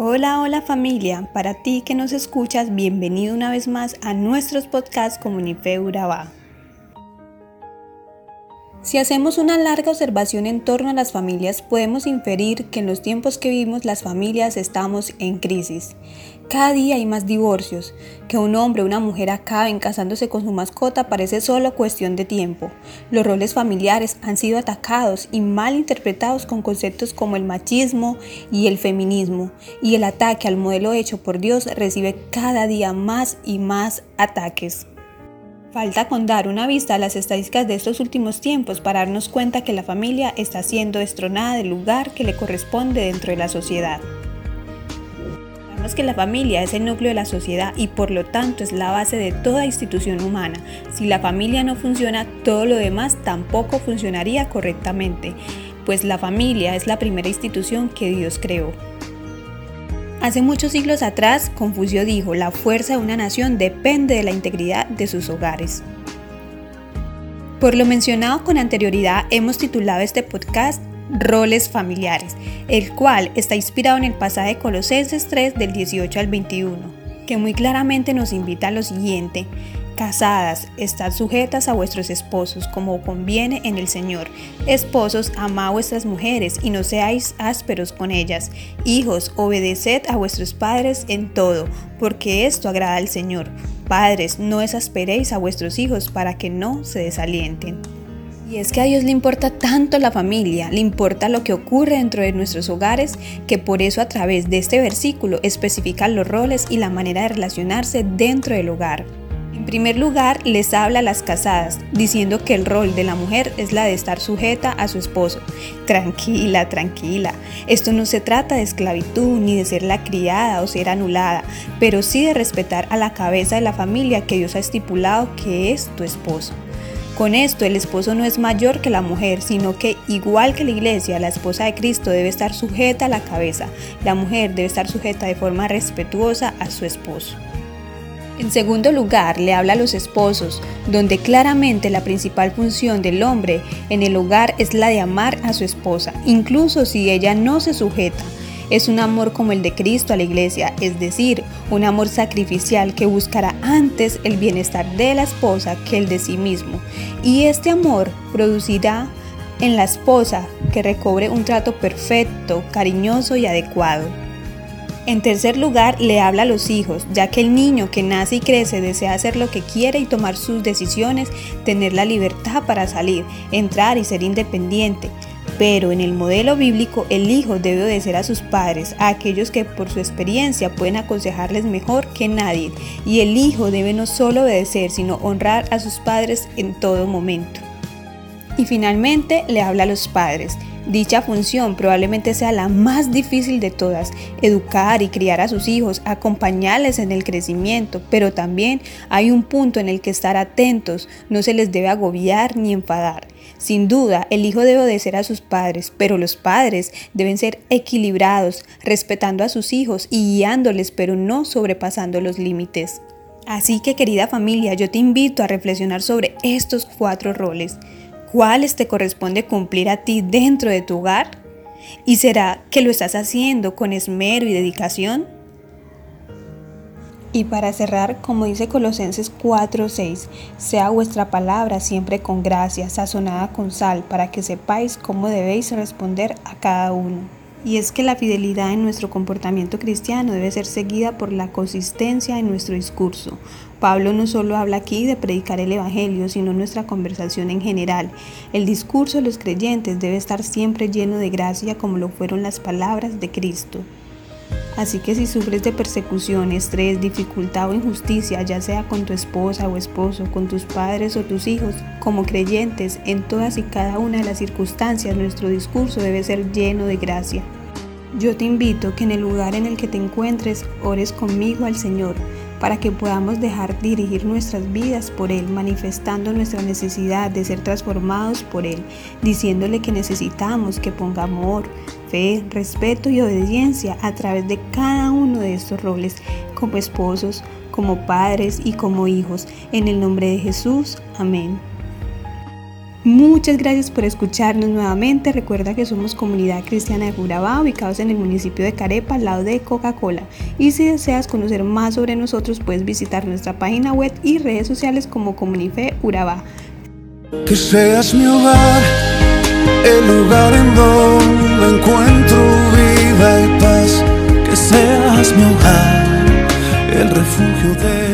Hola, hola familia, para ti que nos escuchas, bienvenido una vez más a nuestros podcasts Comunife Urabá. Si hacemos una larga observación en torno a las familias, podemos inferir que en los tiempos que vivimos las familias estamos en crisis. Cada día hay más divorcios. Que un hombre o una mujer acaben casándose con su mascota parece solo cuestión de tiempo. Los roles familiares han sido atacados y mal interpretados con conceptos como el machismo y el feminismo, y el ataque al modelo hecho por Dios recibe cada día más y más ataques. Falta con dar una vista a las estadísticas de estos últimos tiempos para darnos cuenta que la familia está siendo destronada del lugar que le corresponde dentro de la sociedad. Sabemos que la familia es el núcleo de la sociedad y por lo tanto es la base de toda institución humana. Si la familia no funciona, todo lo demás tampoco funcionaría correctamente, pues la familia es la primera institución que Dios creó. Hace muchos siglos atrás, Confucio dijo, la fuerza de una nación depende de la integridad de sus hogares. Por lo mencionado con anterioridad, hemos titulado este podcast Roles familiares, el cual está inspirado en el pasaje Colosenses 3 del 18 al 21, que muy claramente nos invita a lo siguiente, Casadas, estad sujetas a vuestros esposos como conviene en el Señor. Esposos, amad vuestras mujeres y no seáis ásperos con ellas. Hijos, obedeced a vuestros padres en todo, porque esto agrada al Señor. Padres, no exasperéis a vuestros hijos para que no se desalienten. Y es que a Dios le importa tanto la familia, le importa lo que ocurre dentro de nuestros hogares, que por eso a través de este versículo especifica los roles y la manera de relacionarse dentro del hogar. En primer lugar, les habla a las casadas, diciendo que el rol de la mujer es la de estar sujeta a su esposo. Tranquila, tranquila. Esto no se trata de esclavitud ni de ser la criada o ser anulada, pero sí de respetar a la cabeza de la familia que Dios ha estipulado que es tu esposo. Con esto, el esposo no es mayor que la mujer, sino que, igual que la iglesia, la esposa de Cristo debe estar sujeta a la cabeza. La mujer debe estar sujeta de forma respetuosa a su esposo. En segundo lugar, le habla a los esposos, donde claramente la principal función del hombre en el hogar es la de amar a su esposa, incluso si ella no se sujeta. Es un amor como el de Cristo a la iglesia, es decir, un amor sacrificial que buscará antes el bienestar de la esposa que el de sí mismo. Y este amor producirá en la esposa que recobre un trato perfecto, cariñoso y adecuado. En tercer lugar, le habla a los hijos, ya que el niño que nace y crece desea hacer lo que quiere y tomar sus decisiones, tener la libertad para salir, entrar y ser independiente. Pero en el modelo bíblico, el hijo debe obedecer a sus padres, a aquellos que por su experiencia pueden aconsejarles mejor que nadie. Y el hijo debe no solo obedecer, sino honrar a sus padres en todo momento. Y finalmente le habla a los padres. Dicha función probablemente sea la más difícil de todas, educar y criar a sus hijos, acompañarles en el crecimiento, pero también hay un punto en el que estar atentos, no se les debe agobiar ni enfadar. Sin duda, el hijo debe obedecer a sus padres, pero los padres deben ser equilibrados, respetando a sus hijos y guiándoles, pero no sobrepasando los límites. Así que querida familia, yo te invito a reflexionar sobre estos cuatro roles cuáles te corresponde cumplir a ti dentro de tu hogar? ¿Y será que lo estás haciendo con esmero y dedicación? Y para cerrar, como dice Colosenses 4:6, sea vuestra palabra siempre con gracia, sazonada con sal, para que sepáis cómo debéis responder a cada uno. Y es que la fidelidad en nuestro comportamiento cristiano debe ser seguida por la consistencia en nuestro discurso. Pablo no solo habla aquí de predicar el Evangelio, sino nuestra conversación en general. El discurso de los creyentes debe estar siempre lleno de gracia como lo fueron las palabras de Cristo. Así que si sufres de persecución, estrés, dificultad o injusticia, ya sea con tu esposa o esposo, con tus padres o tus hijos, como creyentes, en todas y cada una de las circunstancias, nuestro discurso debe ser lleno de gracia. Yo te invito que en el lugar en el que te encuentres, ores conmigo al Señor para que podamos dejar dirigir nuestras vidas por Él, manifestando nuestra necesidad de ser transformados por Él, diciéndole que necesitamos que ponga amor, fe, respeto y obediencia a través de cada uno de estos roles, como esposos, como padres y como hijos. En el nombre de Jesús, amén. Muchas gracias por escucharnos nuevamente. Recuerda que somos Comunidad Cristiana de Urabá, ubicados en el municipio de Carepa, al lado de Coca-Cola. Y si deseas conocer más sobre nosotros, puedes visitar nuestra página web y redes sociales como Comunife Urabá. Que seas mi hogar, el lugar en donde encuentro vida y paz. Que seas mi hogar, el refugio de